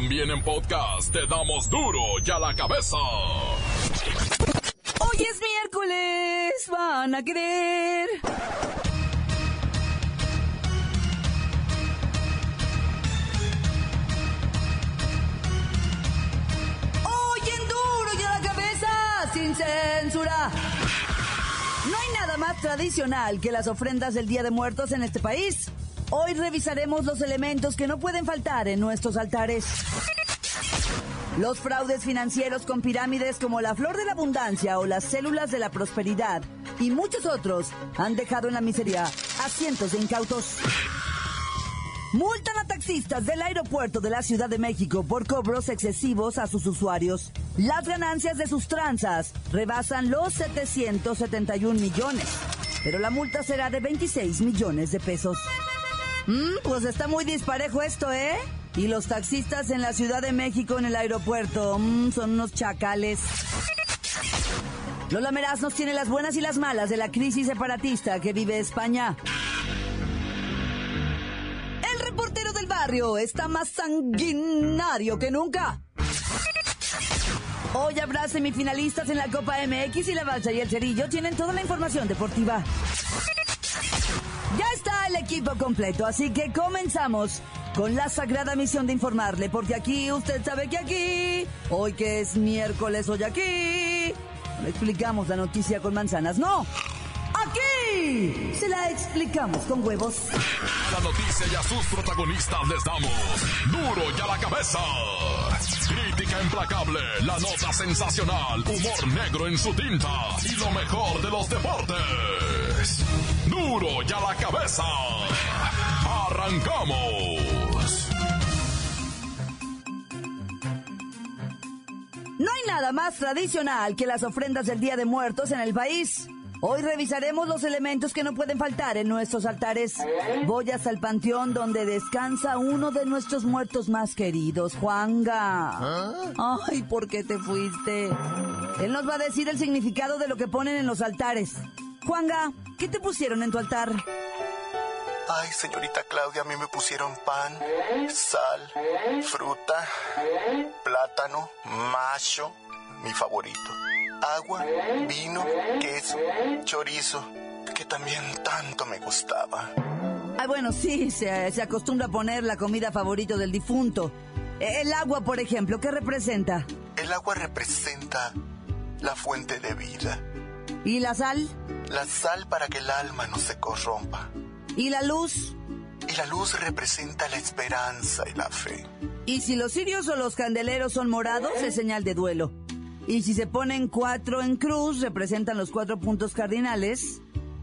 También en podcast te damos duro y a la cabeza. Hoy es miércoles, van a creer. Hoy en duro y a la cabeza, sin censura. No hay nada más tradicional que las ofrendas del Día de Muertos en este país. Hoy revisaremos los elementos que no pueden faltar en nuestros altares. Los fraudes financieros con pirámides como la flor de la abundancia o las células de la prosperidad y muchos otros han dejado en la miseria a cientos de incautos. Multan a taxistas del aeropuerto de la Ciudad de México por cobros excesivos a sus usuarios. Las ganancias de sus tranzas rebasan los 771 millones, pero la multa será de 26 millones de pesos. Mm, pues está muy disparejo esto, ¿eh? Y los taxistas en la Ciudad de México en el aeropuerto mm, son unos chacales. Lola Meraz nos tiene las buenas y las malas de la crisis separatista que vive España. El reportero del barrio está más sanguinario que nunca. Hoy habrá semifinalistas en la Copa MX y la Bacha y el Cerillo tienen toda la información deportiva. Ya está el equipo completo, así que comenzamos con la sagrada misión de informarle, porque aquí usted sabe que aquí, hoy que es miércoles, hoy aquí, no explicamos la noticia con manzanas, no. Aquí se la explicamos con huevos. La noticia y a sus protagonistas les damos duro y a la cabeza. Crítica implacable, la nota sensacional, humor negro en su tinta y lo mejor de los deportes. Duro y a la cabeza. Arrancamos. No hay nada más tradicional que las ofrendas del Día de Muertos en el país. Hoy revisaremos los elementos que no pueden faltar en nuestros altares. Voy hasta el panteón donde descansa uno de nuestros muertos más queridos, Juanga. Ay, ¿por qué te fuiste? Él nos va a decir el significado de lo que ponen en los altares. Juanga, ¿qué te pusieron en tu altar? Ay, señorita Claudia, a mí me pusieron pan, sal, fruta, plátano, macho, mi favorito, agua, vino, queso, chorizo, que también tanto me gustaba. Ay, bueno, sí, se, se acostumbra a poner la comida favorita del difunto. El agua, por ejemplo, ¿qué representa? El agua representa la fuente de vida. ¿Y la sal? La sal para que el alma no se corrompa. ¿Y la luz? Y la luz representa la esperanza y la fe. Y si los cirios o los candeleros son morados, es señal de duelo. Y si se ponen cuatro en cruz, representan los cuatro puntos cardinales,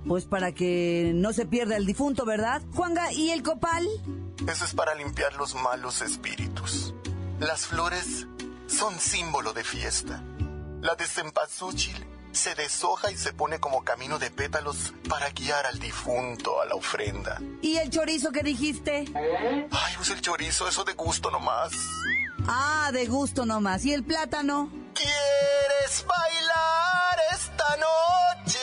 pues para que no se pierda el difunto, ¿verdad? Juanga, ¿y el copal? Eso es para limpiar los malos espíritus. Las flores son símbolo de fiesta. La de cempasúchil se deshoja y se pone como camino de pétalos para guiar al difunto a la ofrenda. ¿Y el chorizo que dijiste? Ay, pues el chorizo, eso de gusto nomás. Ah, de gusto nomás. ¿Y el plátano? ¿Quieres bailar esta noche?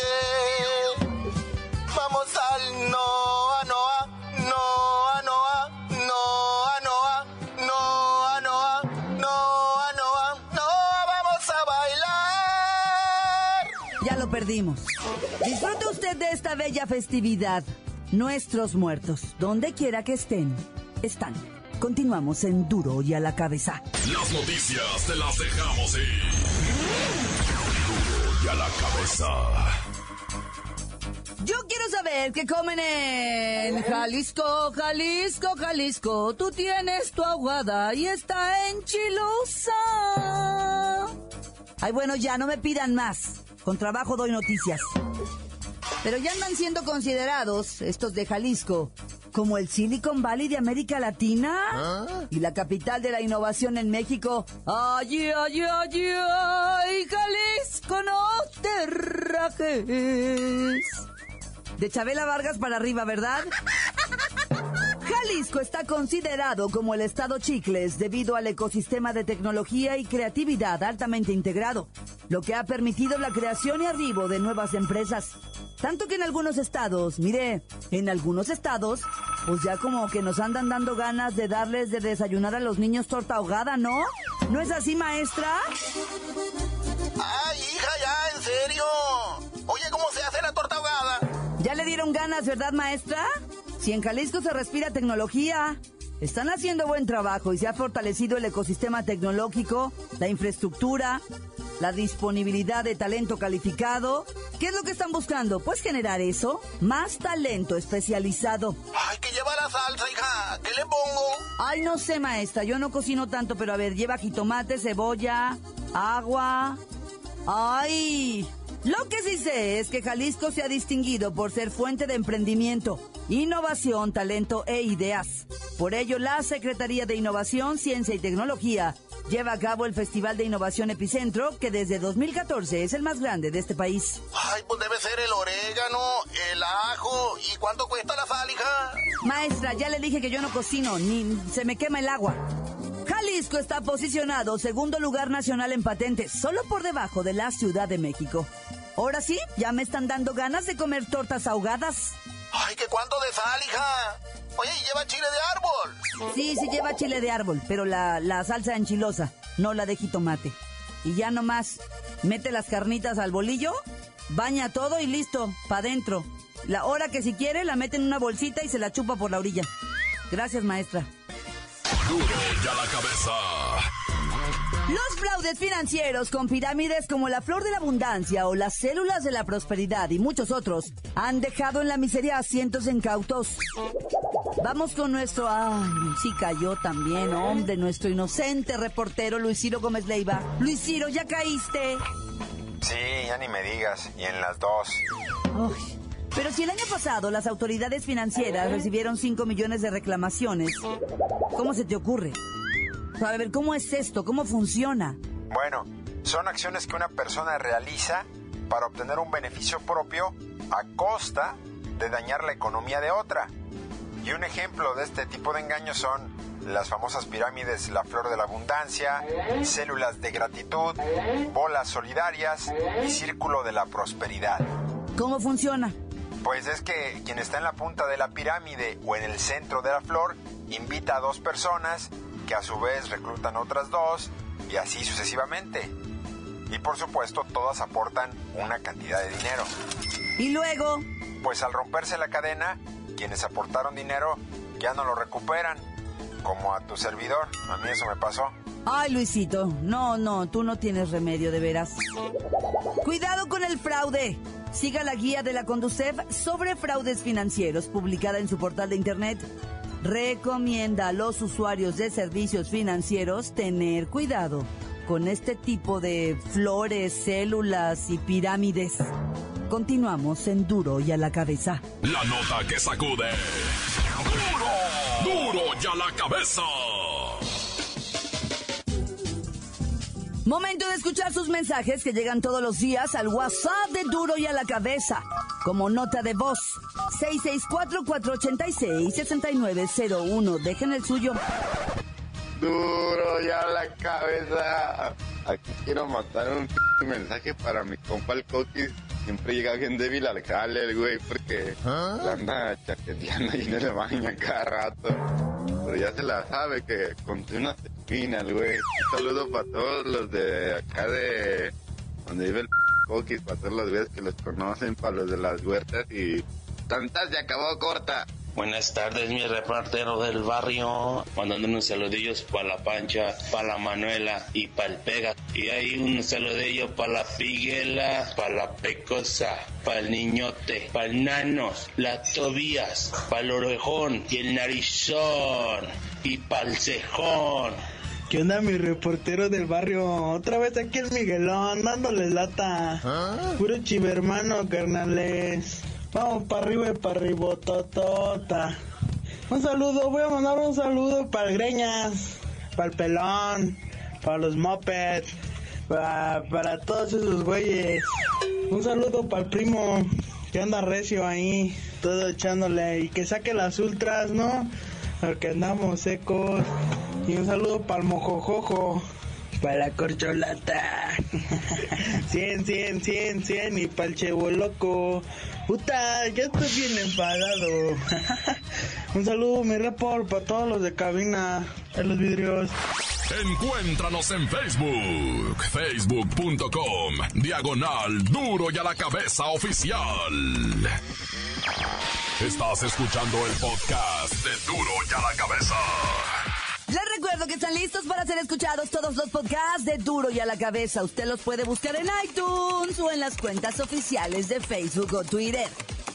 Perdimos. Disfrute usted de esta bella festividad. Nuestros muertos, donde quiera que estén, están. Continuamos en Duro y a la cabeza. Las noticias te las dejamos ir. Duro y a la cabeza. Yo quiero saber qué comen en Jalisco, Jalisco, Jalisco. Tú tienes tu aguada y está enchilosa. Ay, bueno, ya no me pidan más. Con trabajo doy noticias. Pero ya andan siendo considerados estos de Jalisco como el Silicon Valley de América Latina y la capital de la innovación en México. Ay, ay, ay, Jalisco, no te rajes. De Chabela Vargas para arriba, ¿verdad? Jalisco está considerado como el estado chicles debido al ecosistema de tecnología y creatividad altamente integrado, lo que ha permitido la creación y arribo de nuevas empresas. Tanto que en algunos estados, mire, en algunos estados, pues ya como que nos andan dando ganas de darles de desayunar a los niños torta ahogada, ¿no? ¿No es así, maestra? Ay, hija, ya, en serio. Oye, ¿cómo se hace la torta ahogada? ¿Ya le dieron ganas, verdad, maestra? Si en Jalisco se respira tecnología, están haciendo buen trabajo y se ha fortalecido el ecosistema tecnológico, la infraestructura, la disponibilidad de talento calificado. ¿Qué es lo que están buscando? Pues generar eso, más talento especializado. Ay, que lleva la salsa, hija. ¿Qué le pongo? Ay, no sé, maestra, yo no cocino tanto, pero a ver, lleva jitomate, cebolla, agua. Ay, lo que sí sé es que Jalisco se ha distinguido por ser fuente de emprendimiento, innovación, talento e ideas. Por ello, la Secretaría de Innovación, Ciencia y Tecnología lleva a cabo el Festival de Innovación Epicentro, que desde 2014 es el más grande de este país. Ay, pues debe ser el orégano, el ajo. ¿Y cuánto cuesta la sal, hija? Maestra, ya le dije que yo no cocino, ni se me quema el agua. Jalisco está posicionado segundo lugar nacional en patentes, solo por debajo de la Ciudad de México. Ahora sí, ya me están dando ganas de comer tortas ahogadas. Ay, ¿que cuánto de sal, hija? Oye, ¿y lleva chile de árbol? Sí, sí lleva chile de árbol, pero la, la salsa enchilosa, no la de jitomate. Y ya nomás, mete las carnitas al bolillo, baña todo y listo, pa' dentro. La hora que si quiere la mete en una bolsita y se la chupa por la orilla. Gracias, maestra. Duro ya la cabeza. Los fraudes financieros con pirámides como la flor de la abundancia o las células de la prosperidad y muchos otros han dejado en la miseria a cientos de incautos. Vamos con nuestro, ay, sí cayó también, hombre, nuestro inocente reportero Luis Ciro Gómez Leiva. Luis Ciro, ¿ya caíste? Sí, ya ni me digas, y en las dos. Ay, pero si el año pasado las autoridades financieras recibieron 5 millones de reclamaciones, ¿cómo se te ocurre? A ver, ¿cómo es esto? ¿Cómo funciona? Bueno, son acciones que una persona realiza para obtener un beneficio propio a costa de dañar la economía de otra. Y un ejemplo de este tipo de engaños son las famosas pirámides La Flor de la Abundancia, células de gratitud, bolas solidarias y círculo de la prosperidad. ¿Cómo funciona? Pues es que quien está en la punta de la pirámide o en el centro de la flor invita a dos personas que a su vez reclutan otras dos y así sucesivamente. Y por supuesto todas aportan una cantidad de dinero. Y luego, Pues al romperse la cadena, quienes aportaron dinero ya no lo recuperan. Como a tu servidor, a mí eso me pasó. ay Luisito, no, no, tú no tienes remedio de veras. Cuidado con el fraude. Siga la guía de la Conducef sobre fraudes financieros publicada en su portal de internet. Recomienda a los usuarios de servicios financieros tener cuidado con este tipo de flores, células y pirámides. Continuamos en Duro y a la cabeza. La nota que sacude. ¡Duro! ¡Duro ya la cabeza! Momento de escuchar sus mensajes que llegan todos los días al WhatsApp de Duro y a la cabeza. Como nota de voz, 664-486-6901. Dejen el suyo. Duro ya la cabeza. Aquí quiero mandar un mensaje para mi compa el Coquis. Siempre llega bien débil al jale el güey porque la anda chaqueteando y no le baña cada rato. Pero ya se la sabe que conté una espina el güey. Un saludo para todos los de acá de donde vive el Coquis, para todos los güeyes que los conocen, para los de las huertas y... Tantas se acabó corta. Buenas tardes, mi reportero del barrio. Mandando unos saludillos para la Pancha, para la Manuela y para el Pega. Y hay un saludillo para la Figuela, para la Pecosa, para el Niñote, para el Nanos, la Tobías, para el Orejón y el Narizón y para el Cejón. ¿Qué onda, mi reportero del barrio? Otra vez aquí el Miguelón, dándoles lata. Puro chivermano, carnales. Vamos para arriba y para arriba, totota. Un saludo, voy a mandar un saludo para el Greñas, para el Pelón, para los Mopeds, para, todos esos güeyes. Un saludo para el primo que anda recio ahí, todo echándole y que saque las ultras, ¿no? porque andamos secos. Y un saludo para el mojojojo, para la corcholata. 100, 100, 100, 100 y para el chevo loco. Puta, ya estoy bien enfadado. un saludo, mi report, para todos los de cabina, en los vidrios. Encuéntranos en Facebook, facebook.com, diagonal duro y a la cabeza oficial. Estás escuchando el podcast de duro y a la cabeza. Les recuerdo que están listos para ser escuchados todos los podcasts de Duro y a la cabeza. Usted los puede buscar en iTunes o en las cuentas oficiales de Facebook o Twitter.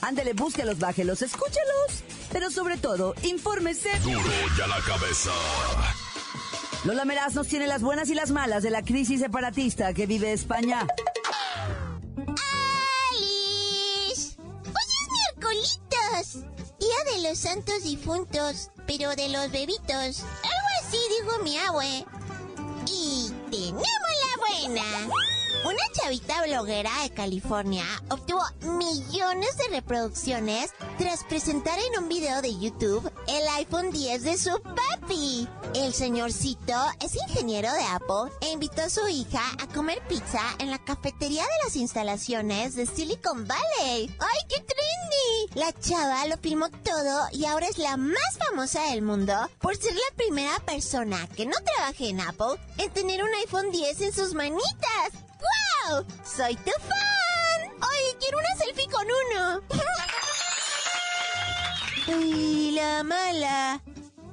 Ándele, búsquelos, bájelos, escúchelos. Pero sobre todo, infórmese. Duro y a la cabeza. Lola Meraz nos tiene las buenas y las malas de la crisis separatista que vive España. ¡Alice! Hoy es miércolitos. Día de los santos difuntos, pero de los bebitos. Así dijo mi abue. Y tenemos la buena. Una chavita bloguera de California obtuvo millones de reproducciones tras presentar en un video de YouTube el iPhone 10 de su papi. El señorcito es ingeniero de Apple e invitó a su hija a comer pizza en la cafetería de las instalaciones de Silicon Valley. ¡Ay, qué trendy! La chava lo filmó todo y ahora es la más famosa del mundo por ser la primera persona que no trabaje en Apple en tener un iPhone 10 en sus manitas. ¡Wow! ¡Soy tu fan! ¡Ay, quiero una selfie con uno! ¡Uy, la mala!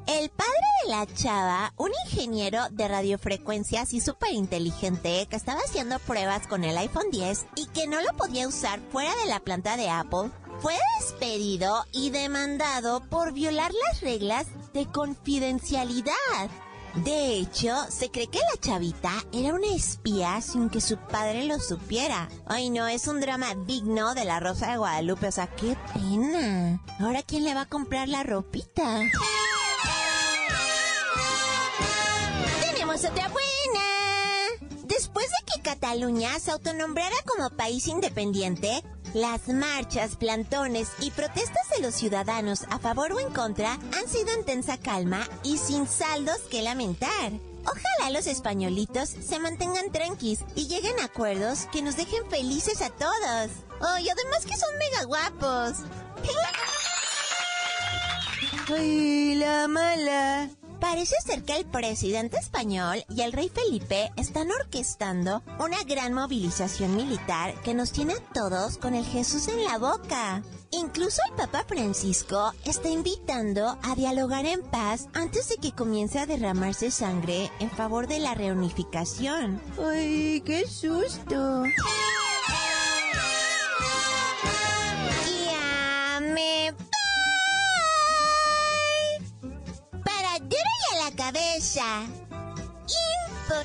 El padre de la chava, un ingeniero de radiofrecuencias y súper inteligente que estaba haciendo pruebas con el iPhone 10 y que no lo podía usar fuera de la planta de Apple, fue despedido y demandado por violar las reglas de confidencialidad. De hecho, se cree que la chavita era una espía sin que su padre lo supiera. Ay, no, es un drama digno de la Rosa de Guadalupe. O sea, qué pena. Ahora, ¿quién le va a comprar la ropita? Tenemos otra buena. Después de que Cataluña se autonombrara como país independiente, las marchas, plantones y protestas de los ciudadanos a favor o en contra han sido en tensa calma y sin saldos que lamentar. Ojalá los españolitos se mantengan tranquis y lleguen a acuerdos que nos dejen felices a todos. Oh, además que son mega guapos. ¡Ay, la mala! Parece ser que el presidente español y el rey Felipe están orquestando una gran movilización militar que nos tiene a todos con el Jesús en la boca. Incluso el Papa Francisco está invitando a dialogar en paz antes de que comience a derramarse sangre en favor de la reunificación. ¡Ay, qué susto!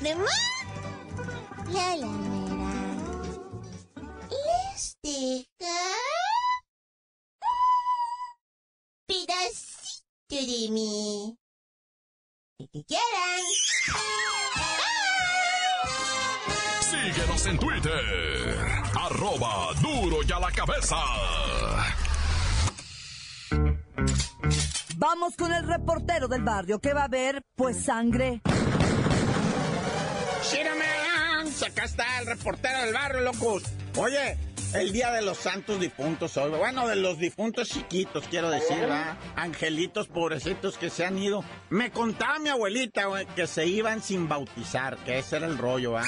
Informó la lamera. Les deja pedacito de mí. El que quieran. Síguenos en Twitter, arroba duro y a la cabeza. Vamos con el reportero del barrio que va a ver, pues, sangre. Shiraman, acá está el reportero del barrio, locos. Oye, el día de los santos difuntos hoy, bueno, de los difuntos chiquitos, quiero decir, ¿va? Angelitos pobrecitos que se han ido. Me contaba mi abuelita, güey, que se iban sin bautizar, que ese era el rollo, ¿va?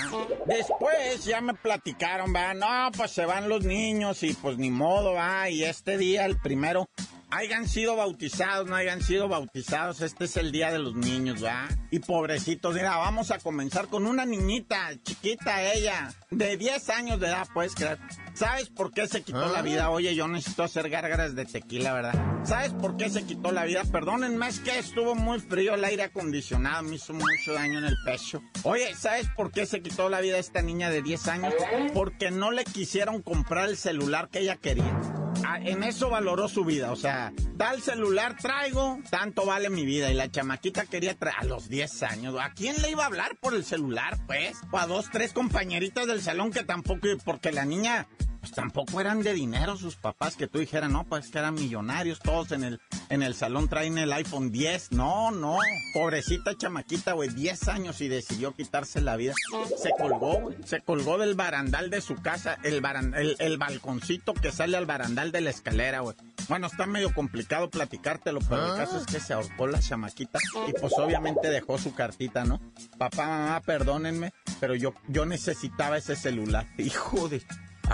Después ya me platicaron, ¿va? No, pues se van los niños y pues ni modo, ¿va? Y este día, el primero, hayan sido bautizados, no hayan sido bautizados, este es el día de los niños, ¿va? Y pobrecitos, mira, vamos a comenzar con una niñita, chiquita ella, de 10 años de edad, puedes creer. ¿Sabes por qué se quitó la vida? Oye, yo necesito hacer gárgaras de tequila, ¿verdad? ¿Sabes por qué se quitó la vida? Perdónenme, es que estuvo muy frío el aire acondicionado, me hizo mucho daño en el pecho. Oye, ¿sabes por qué se quitó la vida esta niña de 10 años? Porque no le quisieron comprar el celular que ella quería. En eso valoró su vida, o sea, tal celular traigo, tanto vale mi vida. Y la chamaquita quería traer a los 10 años. ¿A quién le iba a hablar por el celular, pues? O a dos, tres compañeritas del salón que tampoco, porque la niña pues tampoco eran de dinero sus papás que tú dijeras, no, pues que eran millonarios, todos en el, en el salón traen el iPhone 10. No, no, pobrecita chamaquita, güey, 10 años y decidió quitarse la vida. Se colgó, güey, se colgó del barandal de su casa, el, el, el balconcito que sale al barandal de la escalera, güey. Bueno, está medio complicado platicártelo, pero el caso es que se ahorcó la chamaquita y pues obviamente dejó su cartita, ¿no? Papá, mamá, perdónenme, pero yo, yo necesitaba ese celular. Hijo de...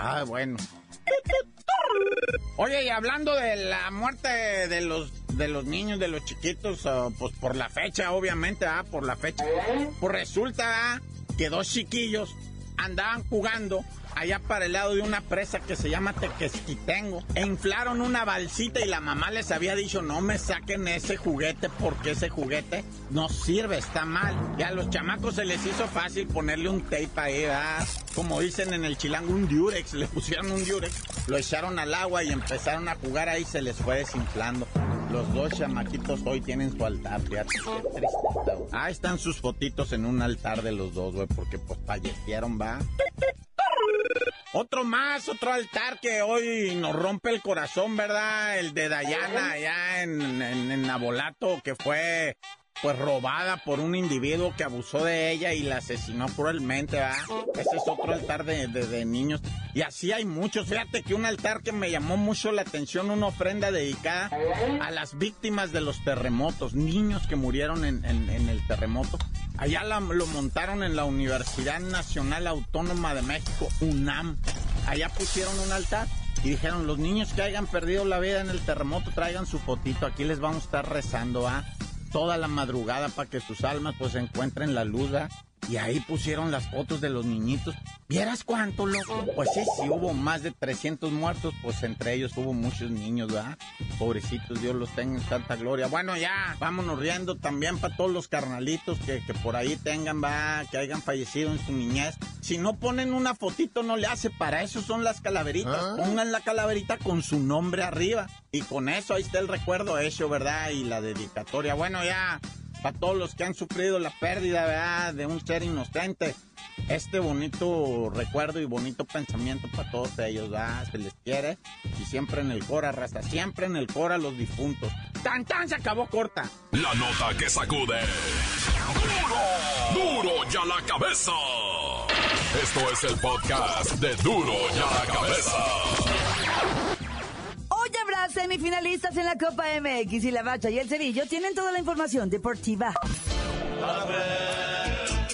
Ah, bueno. Oye, y hablando de la muerte de los de los niños, de los chiquitos, ah, pues por la fecha, obviamente, ah, por la fecha. Pues resulta ah, que dos chiquillos andaban jugando allá para el lado de una presa que se llama Tequesquitengo. E inflaron una balsita y la mamá les había dicho, no me saquen ese juguete porque ese juguete no sirve, está mal. Y a los chamacos se les hizo fácil ponerle un tape ahí, ¿verdad? Como dicen en el chilango, un diurex. Le pusieron un diurex, lo echaron al agua y empezaron a jugar ahí, se les fue desinflando. Los dos chamaquitos hoy tienen su altar, fíjate, qué están sus fotitos en un altar de los dos, güey, porque pues fallecieron, va. Otro más, otro altar que hoy nos rompe el corazón, ¿verdad? El de Dayana allá en, en, en Nabolato, que fue pues robada por un individuo que abusó de ella y la asesinó cruelmente, ¿verdad? Ese es otro altar de, de, niños. Y así hay muchos. Fíjate que un altar que me llamó mucho la atención, una ofrenda dedicada a las víctimas de los terremotos, niños que murieron en, en, el terremoto. Allá lo montaron en la Universidad Nacional Autónoma de México, UNAM. Allá pusieron un altar y dijeron, los niños que hayan perdido la vida en el terremoto, traigan su fotito, aquí les vamos a estar rezando, ¿ah? Toda la madrugada para que sus almas pues encuentren la luz. Y ahí pusieron las fotos de los niñitos. ¿Vieras cuánto, loco? Pues sí, sí hubo más de 300 muertos, pues entre ellos hubo muchos niños, ¿verdad? Pobrecitos, Dios los tenga en tanta gloria. Bueno, ya, vámonos riendo también para todos los carnalitos que, que por ahí tengan, va, que hayan fallecido en su niñez. Si no ponen una fotito, no le hace. Para eso son las calaveritas. Ah. Pongan la calaverita con su nombre arriba. Y con eso ahí está el recuerdo hecho, ¿verdad? Y la dedicatoria. Bueno, ya, para todos los que han sufrido la pérdida ¿verdad? de un ser inocente. Este bonito recuerdo y bonito pensamiento para todos ellos, ¿verdad? Se les quiere y siempre en el cora, raza, siempre en el cora los difuntos. ¡Tan, tan! Se acabó corta. La nota que sacude. ¡Duro! ¡Duro ya la cabeza! Esto es el podcast de Duro ya la cabeza semifinalistas en la Copa MX y la Bacha y el Cerillo tienen toda la información deportiva. ¡La Bacha!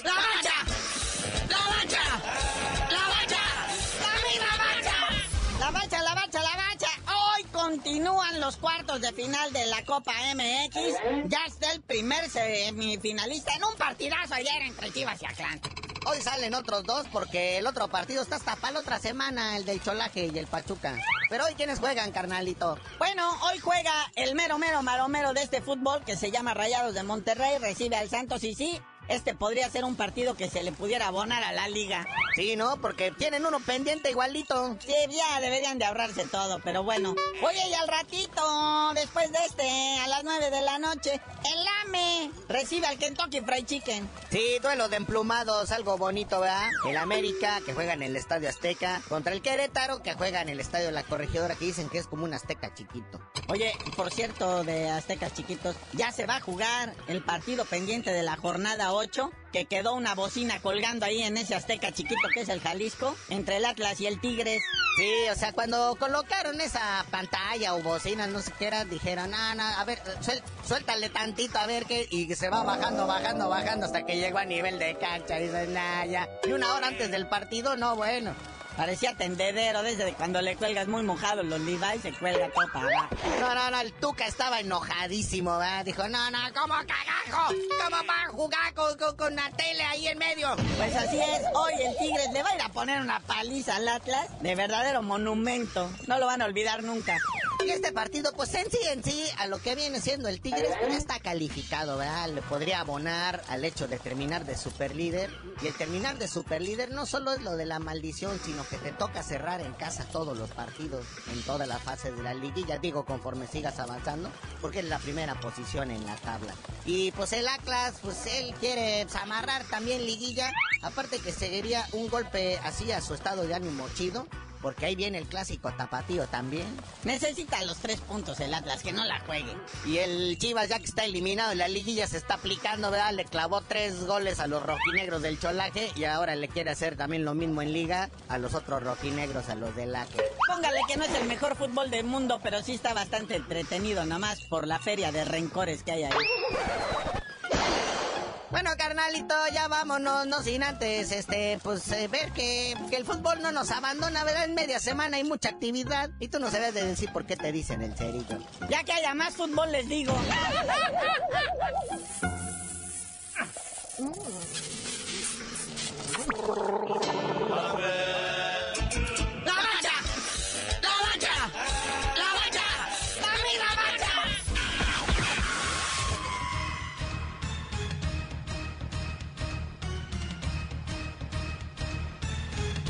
¡La Bacha! ¡La Bacha! ¡La Bacha! ¡La Bacha, la Bacha, la Bacha! Hoy continúan los cuartos de final de la Copa MX. Ya está el primer semifinalista en un partidazo ayer entre Chivas y Atlanta. Hoy salen otros dos porque el otro partido está hasta para la otra semana, el del Cholaje y el Pachuca. Pero hoy, ¿quiénes juegan, carnalito? Bueno, hoy juega el mero, mero, maromero de este fútbol que se llama Rayados de Monterrey, recibe al Santos y sí, este podría ser un partido que se le pudiera abonar a la liga. Sí, ¿no? Porque tienen uno pendiente igualito. Sí, ya deberían de ahorrarse todo, pero bueno. Oye, y al ratito, después de este, a las 9 de la noche, el AME recibe al Kentucky Fried Chicken. Sí, duelo de emplumados, algo bonito, ¿verdad? El América, que juega en el Estadio Azteca, contra el Querétaro, que juega en el Estadio La Corregidora, que dicen que es como un Azteca chiquito. Oye, por cierto, de Aztecas chiquitos, ya se va a jugar el partido pendiente de la jornada que quedó una bocina colgando ahí en ese azteca chiquito que es el Jalisco, entre el Atlas y el Tigres. Sí, o sea, cuando colocaron esa pantalla o bocina, no sé qué era, dijeron, ah, no, a ver, suéltale tantito a ver qué, y se va bajando, bajando, bajando hasta que llegó a nivel de cancha. Y dice, nah, ya. Y una hora antes del partido, no, bueno. Parecía tendedero desde cuando le cuelgas muy mojado los Levi's, se cuelga copa. No, no, no, el Tuca estaba enojadísimo, ¿verdad? Dijo, no, no, ¿cómo cagajo? ¿Cómo va a jugar con, con, la tele ahí en medio? Pues así es, hoy el Tigres le va a ir a poner una paliza al Atlas de verdadero monumento. No lo van a olvidar nunca. Este partido, pues en sí, en sí, a lo que viene siendo el Tigres, pues está calificado, ¿verdad? Le podría abonar al hecho de terminar de superlíder. Y el terminar de superlíder no solo es lo de la maldición, sino que te toca cerrar en casa todos los partidos en toda la fase de la liguilla, digo, conforme sigas avanzando, porque es la primera posición en la tabla. Y pues el Atlas, pues él quiere amarrar también liguilla, aparte que seguiría un golpe así a su estado de ánimo chido, porque ahí viene el clásico tapatío también. Necesita los tres puntos el Atlas, que no la juegue. Y el Chivas, ya que está eliminado en la liguilla, se está aplicando, ¿verdad? Le clavó tres goles a los rojinegros del Cholaje y ahora le quiere hacer también lo mismo en liga a los otros rojinegros, a los del Laje. Póngale que no es el mejor fútbol del mundo, pero sí está bastante entretenido, nomás por la feria de rencores que hay ahí. Bueno, carnalito, ya vámonos, no sin antes, este, pues eh, ver que, que, el fútbol no nos abandona, ¿verdad? En media semana hay mucha actividad y tú no sabes de decir por qué te dicen el cerillo. Ya que haya más fútbol, les digo.